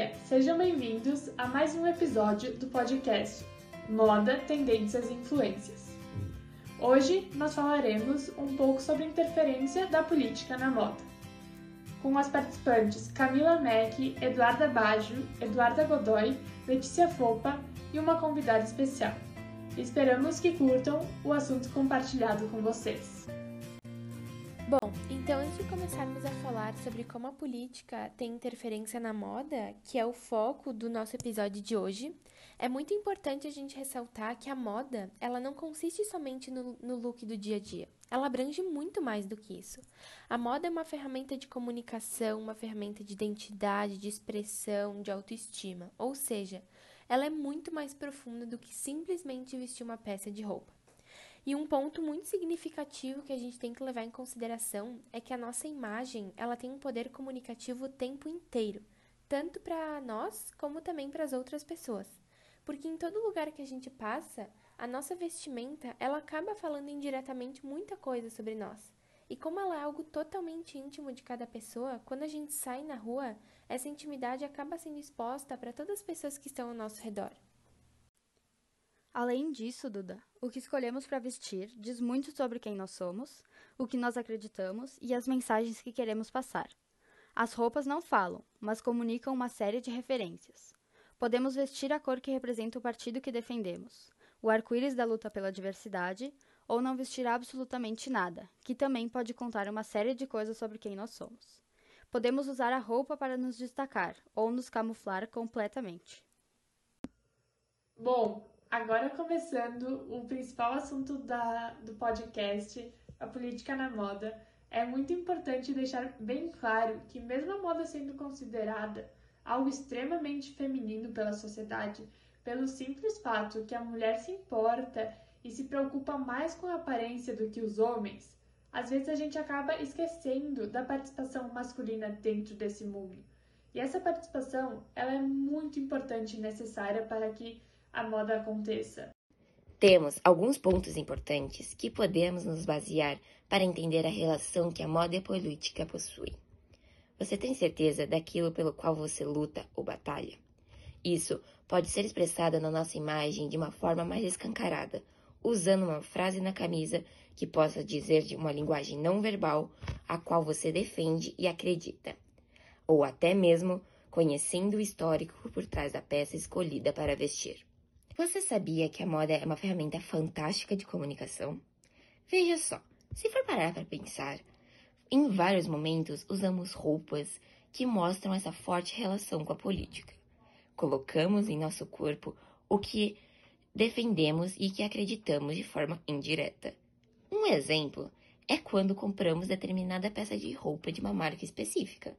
dia, sejam bem-vindos a mais um episódio do podcast Moda, Tendências e Influências. Hoje nós falaremos um pouco sobre a interferência da política na moda. Com as participantes Camila Mack, Eduarda Baggio, Eduarda Godoy, Letícia Fopa e uma convidada especial. Esperamos que curtam o assunto compartilhado com vocês. Bom, então antes de começarmos a falar sobre como a política tem interferência na moda, que é o foco do nosso episódio de hoje, é muito importante a gente ressaltar que a moda, ela não consiste somente no, no look do dia a dia. Ela abrange muito mais do que isso. A moda é uma ferramenta de comunicação, uma ferramenta de identidade, de expressão, de autoestima. Ou seja, ela é muito mais profunda do que simplesmente vestir uma peça de roupa. E um ponto muito significativo que a gente tem que levar em consideração é que a nossa imagem, ela tem um poder comunicativo o tempo inteiro, tanto para nós como também para as outras pessoas. Porque em todo lugar que a gente passa, a nossa vestimenta, ela acaba falando indiretamente muita coisa sobre nós. E como ela é algo totalmente íntimo de cada pessoa, quando a gente sai na rua, essa intimidade acaba sendo exposta para todas as pessoas que estão ao nosso redor. Além disso, Duda, o que escolhemos para vestir diz muito sobre quem nós somos, o que nós acreditamos e as mensagens que queremos passar. As roupas não falam, mas comunicam uma série de referências. Podemos vestir a cor que representa o partido que defendemos, o arco-íris da luta pela diversidade, ou não vestir absolutamente nada, que também pode contar uma série de coisas sobre quem nós somos. Podemos usar a roupa para nos destacar ou nos camuflar completamente. Bom, Agora começando o principal assunto da, do podcast, a política na moda, é muito importante deixar bem claro que mesmo a moda sendo considerada algo extremamente feminino pela sociedade, pelo simples fato que a mulher se importa e se preocupa mais com a aparência do que os homens, às vezes a gente acaba esquecendo da participação masculina dentro desse mundo. E essa participação, ela é muito importante e necessária para que a moda aconteça. Temos alguns pontos importantes que podemos nos basear para entender a relação que a moda e a política possuem. Você tem certeza daquilo pelo qual você luta ou batalha? Isso pode ser expressado na nossa imagem de uma forma mais escancarada, usando uma frase na camisa que possa dizer de uma linguagem não verbal a qual você defende e acredita, ou até mesmo conhecendo o histórico por trás da peça escolhida para vestir. Você sabia que a moda é uma ferramenta fantástica de comunicação? Veja só, se for parar para pensar, em vários momentos usamos roupas que mostram essa forte relação com a política. Colocamos em nosso corpo o que defendemos e que acreditamos de forma indireta. Um exemplo é quando compramos determinada peça de roupa de uma marca específica.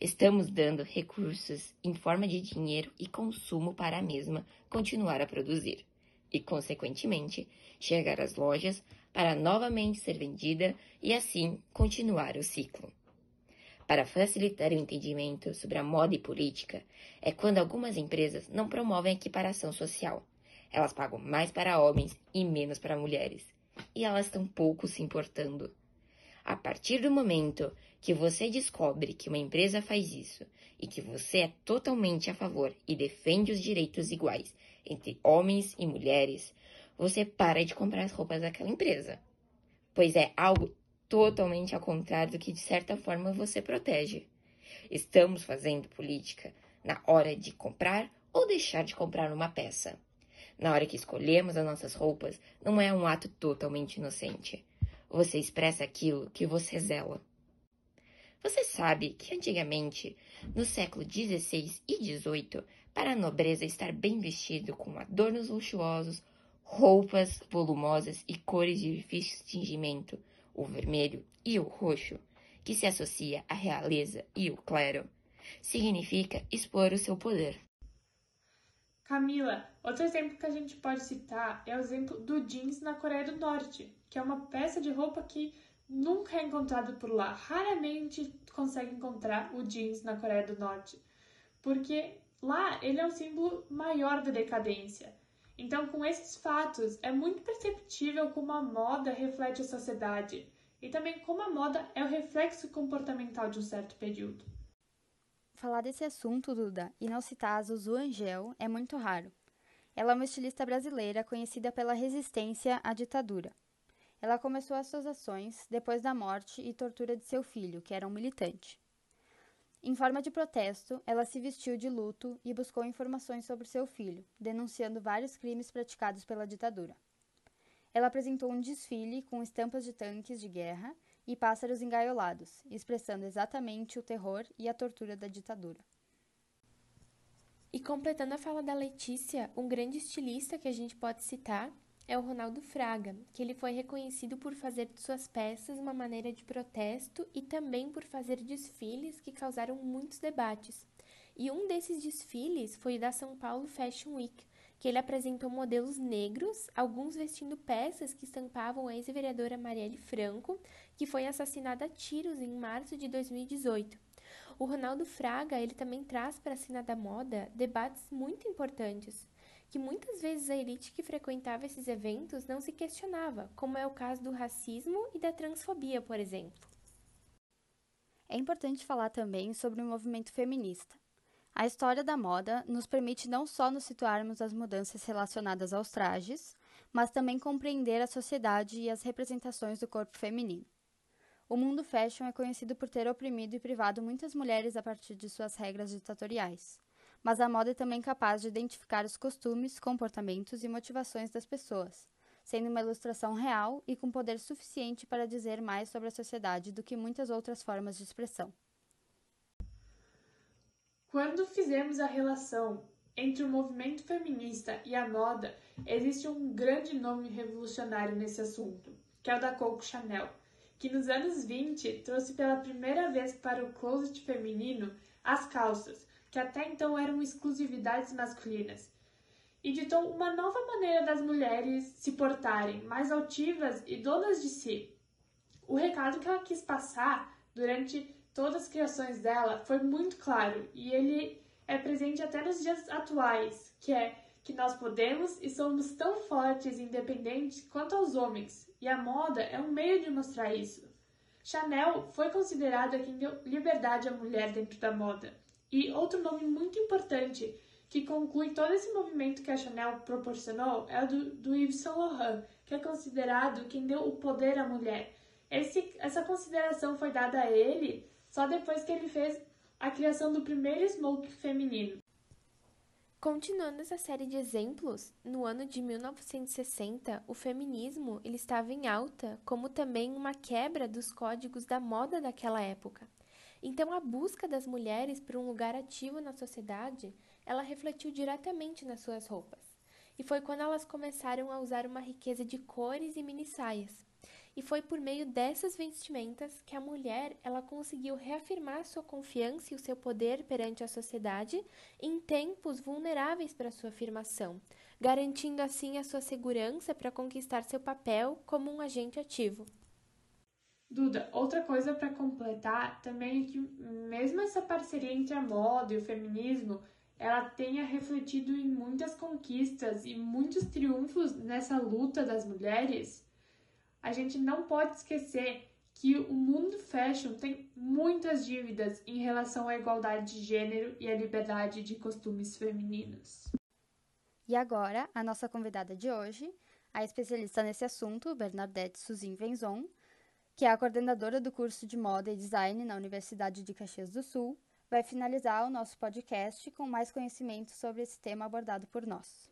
Estamos dando recursos em forma de dinheiro e consumo para a mesma continuar a produzir e, consequentemente, chegar às lojas para novamente ser vendida e assim continuar o ciclo. Para facilitar o entendimento sobre a moda e política, é quando algumas empresas não promovem equiparação social. Elas pagam mais para homens e menos para mulheres, e elas estão pouco se importando. A partir do momento que você descobre que uma empresa faz isso e que você é totalmente a favor e defende os direitos iguais entre homens e mulheres, você para de comprar as roupas daquela empresa. Pois é algo totalmente ao contrário do que de certa forma você protege. Estamos fazendo política na hora de comprar ou deixar de comprar uma peça. Na hora que escolhemos as nossas roupas, não é um ato totalmente inocente. Você expressa aquilo que você zela. Você sabe que antigamente, no século XVI e XVIII, para a nobreza estar bem vestido com adornos luxuosos, roupas volumosas e cores de difícil tingimento, o vermelho e o roxo, que se associa à realeza e o clero, significa expor o seu poder. Camila, outro exemplo que a gente pode citar é o exemplo do jeans na Coreia do Norte, que é uma peça de roupa que nunca é encontrada por lá. Raramente consegue encontrar o jeans na Coreia do Norte, porque lá ele é um símbolo maior da decadência. Então, com esses fatos, é muito perceptível como a moda reflete a sociedade e também como a moda é o reflexo comportamental de um certo período. Falar desse assunto, Duda, e não citar a Zuzu Angel é muito raro. Ela é uma estilista brasileira conhecida pela resistência à ditadura. Ela começou as suas ações depois da morte e tortura de seu filho, que era um militante. Em forma de protesto, ela se vestiu de luto e buscou informações sobre seu filho, denunciando vários crimes praticados pela ditadura. Ela apresentou um desfile com estampas de tanques de guerra e pássaros engaiolados, expressando exatamente o terror e a tortura da ditadura. E completando a fala da Letícia, um grande estilista que a gente pode citar é o Ronaldo Fraga, que ele foi reconhecido por fazer de suas peças uma maneira de protesto e também por fazer desfiles que causaram muitos debates. E um desses desfiles foi o da São Paulo Fashion Week, que ele apresentou modelos negros, alguns vestindo peças que estampavam a ex-vereadora Marielle Franco, que foi assassinada a tiros em março de 2018. O Ronaldo Fraga, ele também traz para a cena da moda debates muito importantes, que muitas vezes a elite que frequentava esses eventos não se questionava, como é o caso do racismo e da transfobia, por exemplo. É importante falar também sobre o movimento feminista. A história da moda nos permite não só nos situarmos as mudanças relacionadas aos trajes, mas também compreender a sociedade e as representações do corpo feminino. O mundo fashion é conhecido por ter oprimido e privado muitas mulheres a partir de suas regras ditatoriais. Mas a moda é também capaz de identificar os costumes, comportamentos e motivações das pessoas, sendo uma ilustração real e com poder suficiente para dizer mais sobre a sociedade do que muitas outras formas de expressão. Quando fizemos a relação entre o movimento feminista e a moda, existe um grande nome revolucionário nesse assunto, que é o da Coco Chanel que nos anos 20 trouxe pela primeira vez para o closet feminino as calças, que até então eram exclusividades masculinas, e ditou uma nova maneira das mulheres se portarem, mais altivas e donas de si. O recado que ela quis passar durante todas as criações dela foi muito claro e ele é presente até nos dias atuais, que é que nós podemos e somos tão fortes e independentes quanto aos homens, e a moda é um meio de mostrar isso. Chanel foi considerada quem deu liberdade à mulher dentro da moda. E outro nome muito importante que conclui todo esse movimento que a Chanel proporcionou é o do, do Yves Saint Laurent, que é considerado quem deu o poder à mulher. Esse, essa consideração foi dada a ele só depois que ele fez a criação do primeiro smoke feminino. Continuando essa série de exemplos, no ano de 1960, o feminismo ele estava em alta, como também uma quebra dos códigos da moda daquela época. Então, a busca das mulheres por um lugar ativo na sociedade, ela refletiu diretamente nas suas roupas. E foi quando elas começaram a usar uma riqueza de cores e mini saias. E foi por meio dessas vestimentas que a mulher ela conseguiu reafirmar sua confiança e o seu poder perante a sociedade em tempos vulneráveis para sua afirmação, garantindo assim a sua segurança para conquistar seu papel como um agente ativo. Duda, outra coisa para completar também é que mesmo essa parceria entre a moda e o feminismo, ela tenha refletido em muitas conquistas e muitos triunfos nessa luta das mulheres a gente não pode esquecer que o mundo fashion tem muitas dívidas em relação à igualdade de gênero e à liberdade de costumes femininos. E agora, a nossa convidada de hoje, a especialista nesse assunto, Bernadette Suzin Venzon, que é a coordenadora do curso de Moda e Design na Universidade de Caxias do Sul, vai finalizar o nosso podcast com mais conhecimento sobre esse tema abordado por nós.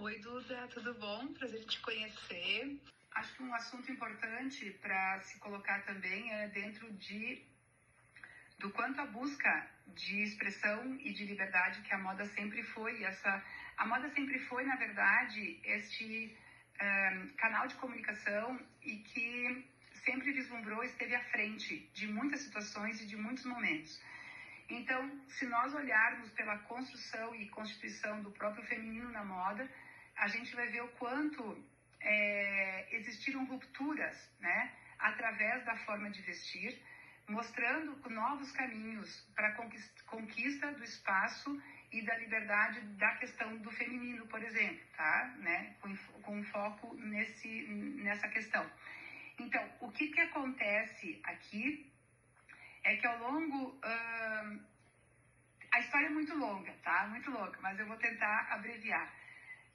Oi, Duda, tudo bom? Prazer te conhecer. Acho que um assunto importante para se colocar também é dentro de do quanto a busca de expressão e de liberdade que a moda sempre foi. Essa, a moda sempre foi, na verdade, este um, canal de comunicação e que sempre vislumbrou, esteve à frente de muitas situações e de muitos momentos. Então, se nós olharmos pela construção e constituição do próprio feminino na moda, a gente vai ver o quanto é, existiram rupturas, né, através da forma de vestir, mostrando novos caminhos para conquista do espaço e da liberdade da questão do feminino, por exemplo, tá? Né? Com, com foco nesse, nessa questão. Então, o que, que acontece aqui é que ao longo. Uh, a história é muito longa, tá? Muito longa, mas eu vou tentar abreviar.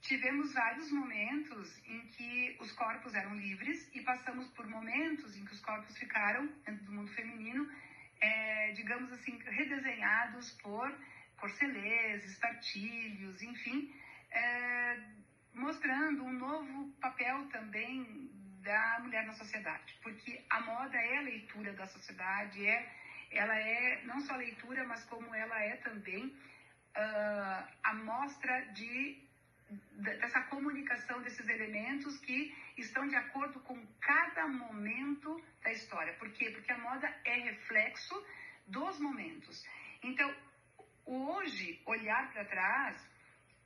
Tivemos vários momentos em que os corpos eram livres e passamos por momentos em que os corpos ficaram, dentro do mundo feminino, é, digamos assim, redesenhados por corcelês, espartilhos, enfim, é, mostrando um novo papel também da mulher na sociedade, porque a moda é a leitura da sociedade, é, ela é não só leitura, mas como ela é também uh, a mostra de dessa comunicação desses elementos que estão de acordo com cada momento da história. Por quê? Porque a moda é reflexo dos momentos. Então, hoje, olhar para trás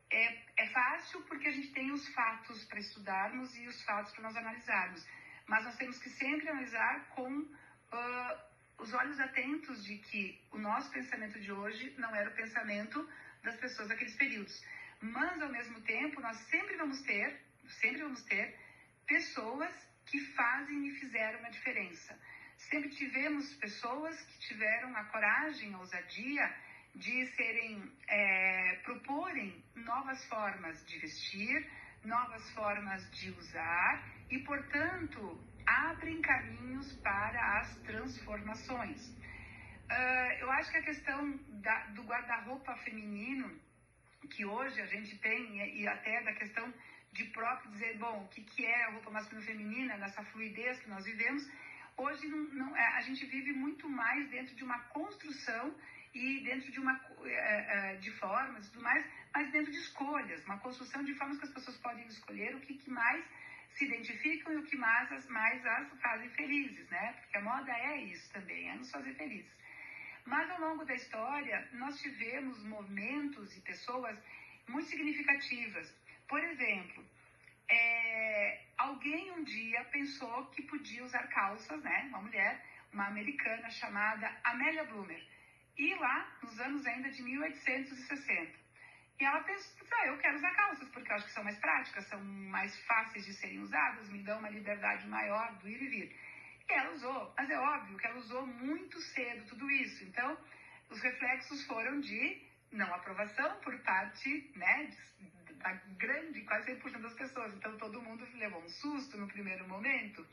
é, é fácil porque a gente tem os fatos para estudarmos e os fatos para nós analisarmos. Mas nós temos que sempre analisar com uh, os olhos atentos de que o nosso pensamento de hoje não era o pensamento das pessoas daqueles períodos. Mas, ao mesmo tempo, nós sempre vamos ter, sempre vamos ter pessoas que fazem e fizeram a diferença. Sempre tivemos pessoas que tiveram a coragem, a ousadia de serem, é, proporem novas formas de vestir, novas formas de usar e, portanto, abrem caminhos para as transformações. Uh, eu acho que a questão da, do guarda-roupa feminino, que hoje a gente tem, e até da questão de próprio dizer, bom, o que, que é a roupa masculina e feminina, nessa fluidez que nós vivemos, hoje não, não, é, a gente vive muito mais dentro de uma construção e dentro de uma é, é, de formas e tudo mais, mas dentro de escolhas, uma construção de formas que as pessoas podem escolher o que, que mais se identificam e o que mais as, mais as fazem felizes, né? Porque a moda é isso também, é nos fazer felizes. Mas ao longo da história, nós tivemos momentos e pessoas muito significativas. Por exemplo, é, alguém um dia pensou que podia usar calças, né? Uma mulher, uma americana chamada Amélia Bloomer e lá, nos anos ainda de 1860. E ela pensou, ah, eu quero usar calças, porque eu acho que são mais práticas, são mais fáceis de serem usadas, me dão uma liberdade maior do ir e vir. E ela usou, mas é óbvio que ela usou muito cedo tudo isso. Então, os reflexos foram de não aprovação por parte né, da grande, quase 100% das pessoas. Então, todo mundo levou um susto no primeiro momento.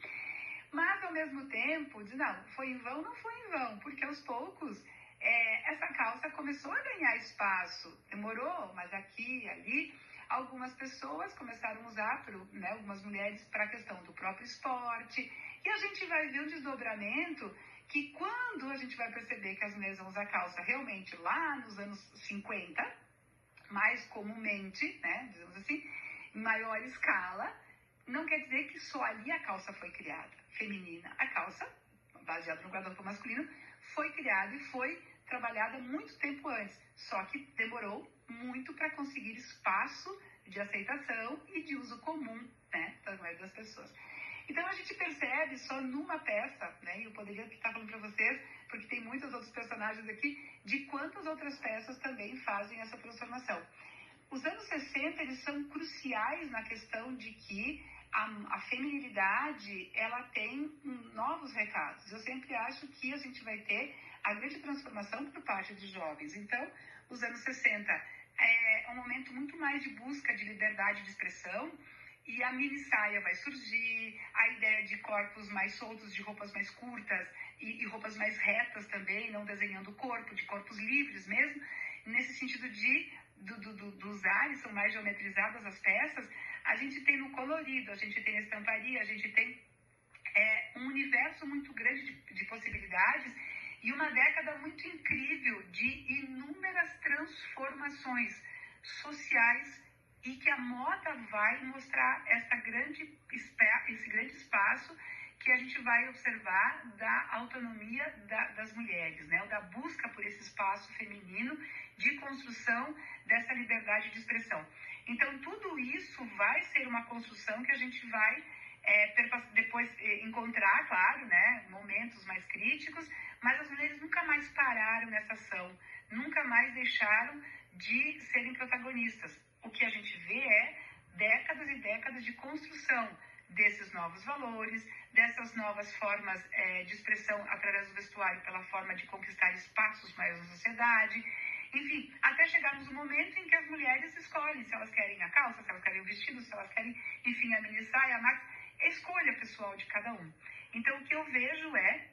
Mas, ao mesmo tempo, diz, não, foi em vão, não foi em vão, porque aos poucos é, essa calça começou a ganhar espaço. Demorou, mas aqui ali, algumas pessoas começaram a usar, né, algumas mulheres, para a questão do próprio esporte. E a gente vai ver um desdobramento que quando a gente vai perceber que as mulheres vão usar calça realmente lá nos anos 50, mais comumente, né, dizemos assim, em maior escala, não quer dizer que só ali a calça foi criada, feminina. A calça, baseada no guarda-roupa masculino, foi criada e foi trabalhada muito tempo antes, só que demorou muito para conseguir espaço de aceitação e de uso comum né, das maioria das pessoas. Então a gente percebe só numa peça, né, e eu poderia estar falando para vocês, porque tem muitos outros personagens aqui, de quantas outras peças também fazem essa transformação. Os anos 60 eles são cruciais na questão de que a, a feminilidade ela tem novos recados. Eu sempre acho que a gente vai ter a grande transformação por parte dos jovens. Então, os anos 60 é um momento muito mais de busca de liberdade de expressão e a mini saia vai surgir, a ideia de corpos mais soltos, de roupas mais curtas e, e roupas mais retas também, não desenhando o corpo, de corpos livres mesmo, nesse sentido de do, do, do, dos ares são mais geometrizadas as peças, a gente tem no colorido, a gente tem na estamparia, a gente tem é, um universo muito grande de, de possibilidades e uma década muito incrível de inúmeras transformações sociais e que a moda vai mostrar essa grande, esse grande espaço que a gente vai observar da autonomia da, das mulheres, né? da busca por esse espaço feminino de construção dessa liberdade de expressão. Então, tudo isso vai ser uma construção que a gente vai é, depois é, encontrar, claro, né, momentos mais críticos, mas as mulheres nunca mais pararam nessa ação, nunca mais deixaram de serem protagonistas. O que a gente vê é décadas e décadas de construção desses novos valores, dessas novas formas é, de expressão através do vestuário, pela forma de conquistar espaços maiores na sociedade. Enfim, até chegarmos no momento em que as mulheres escolhem se elas querem a calça, se elas querem o vestido, se elas querem, enfim, a mini saia, a max, é escolha pessoal de cada um. Então, o que eu vejo é,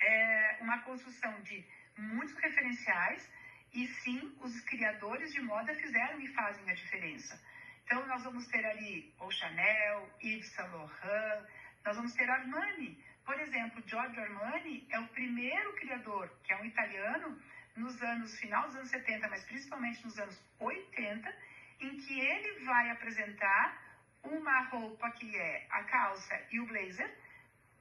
é uma construção de muitos referenciais e sim, os criadores de moda fizeram e fazem a diferença. Então, nós vamos ter ali o Chanel, Yves Saint Laurent, nós vamos ter Armani. Por exemplo, Giorgio Armani é o primeiro criador, que é um italiano, nos anos, final dos anos 70, mas principalmente nos anos 80, em que ele vai apresentar uma roupa que é a calça e o blazer,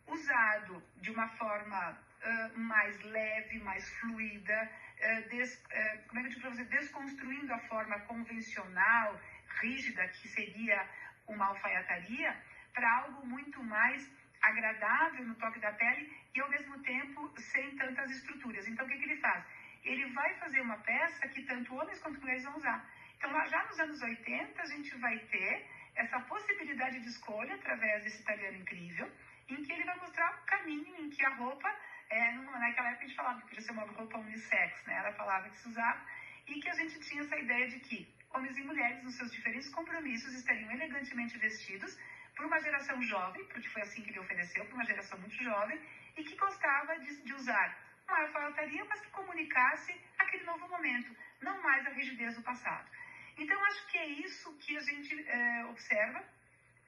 usado de uma forma uh, mais leve, mais fluida, uh, des, uh, como é que eu digo para você, desconstruindo a forma convencional, rígida, que seria uma alfaiataria, para algo muito mais agradável no toque da pele e ao mesmo tempo sem tantas estruturas. Então o que, que ele faz? Ele vai fazer uma peça que tanto homens quanto mulheres vão usar. Então já nos anos 80 a gente vai ter essa possibilidade de escolha através desse italiano incrível, em que ele vai mostrar o caminho em que a roupa, é, naquela época a gente falava que ser uma roupa unissex, né? Era a palavra que se usava, e que a gente tinha essa ideia de que homens e mulheres, nos seus diferentes compromissos, estariam elegantemente vestidos por uma geração jovem, porque foi assim que ele ofereceu, por uma geração muito jovem, e que gostava de, de usar uma alfaiataria, mas que comunicasse aquele novo momento, não mais a rigidez do passado. Então, acho que é isso que a gente é, observa,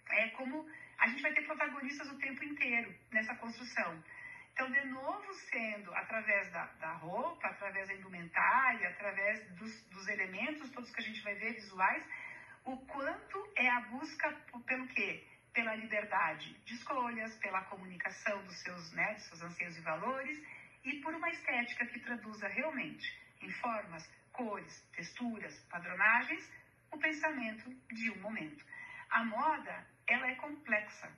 é como a gente vai ter protagonistas o tempo inteiro nessa construção. Então, de novo, sendo através da, da roupa, através da indumentária, através dos, dos, elementos todos que a gente vai ver visuais, o quanto é a busca pelo quê? Pela liberdade de escolhas, pela comunicação dos seus, né, dos seus anseios e valores e por uma estética que traduza realmente em formas, cores, texturas, padronagens, o pensamento de um momento. A moda, ela é complexa.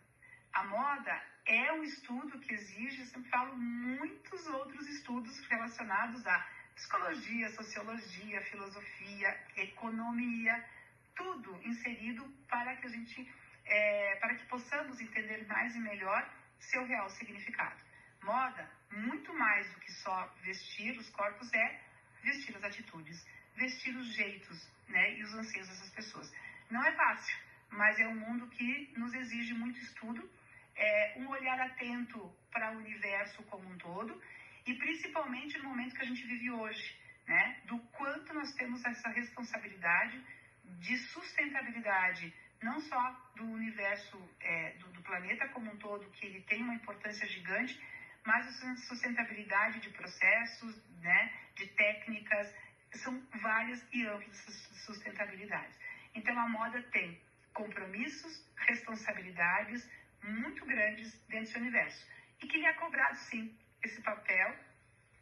A moda é um estudo que exige, eu sempre falo, muitos outros estudos relacionados a psicologia, sociologia, filosofia, economia, tudo inserido para que a gente, é, para que possamos entender mais e melhor seu real significado. Moda, muito mais do que só vestir os corpos, é vestir as atitudes, vestir os jeitos né, e os anseios dessas pessoas. Não é fácil, mas é um mundo que nos exige muito estudo é, um olhar atento para o universo como um todo e principalmente no momento que a gente vive hoje, né? Do quanto nós temos essa responsabilidade de sustentabilidade, não só do universo, é, do, do, planeta como um todo, que ele tem uma importância gigante, mas a sustentabilidade de processos, né? De técnicas, são várias e amplas sustentabilidades. Então a moda tem compromissos, responsabilidades, muito grandes dentro desse universo. E que lhe é cobrado, sim, esse papel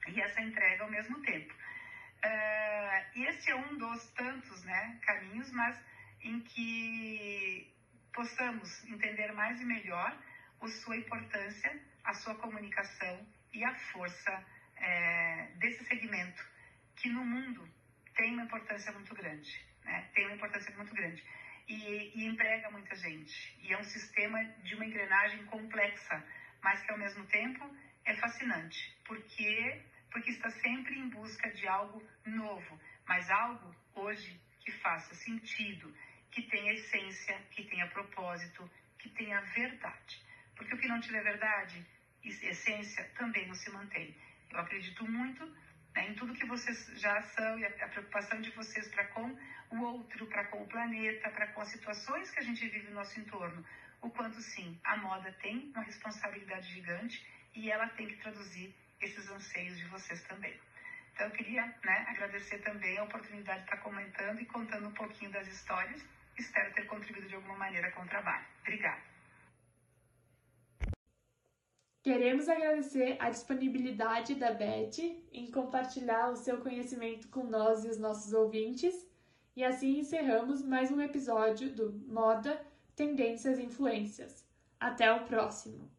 e essa entrega ao mesmo tempo. Uh, e esse é um dos tantos né, caminhos, mas em que possamos entender mais e melhor a sua importância, a sua comunicação e a força é, desse segmento, que no mundo tem uma importância muito grande. Né? Tem uma importância muito grande e, e emprega muita gente. E é um sistema de uma engrenagem complexa, mas que ao mesmo tempo é fascinante, porque porque está sempre em busca de algo novo, mas algo hoje que faça sentido, que tenha essência, que tenha propósito, que tenha verdade. Porque o que não tiver verdade, essência, também não se mantém. Eu acredito muito né, em tudo que vocês já são e a, a preocupação de vocês para com o outro, para com o planeta, para com as situações que a gente vive no nosso entorno. O quanto sim, a moda tem uma responsabilidade gigante e ela tem que traduzir esses anseios de vocês também. Então eu queria né, agradecer também a oportunidade de estar comentando e contando um pouquinho das histórias. Espero ter contribuído de alguma maneira com o trabalho. Obrigada. Queremos agradecer a disponibilidade da Beth em compartilhar o seu conhecimento com nós e os nossos ouvintes. E assim encerramos mais um episódio do Moda, Tendências e Influências. Até o próximo!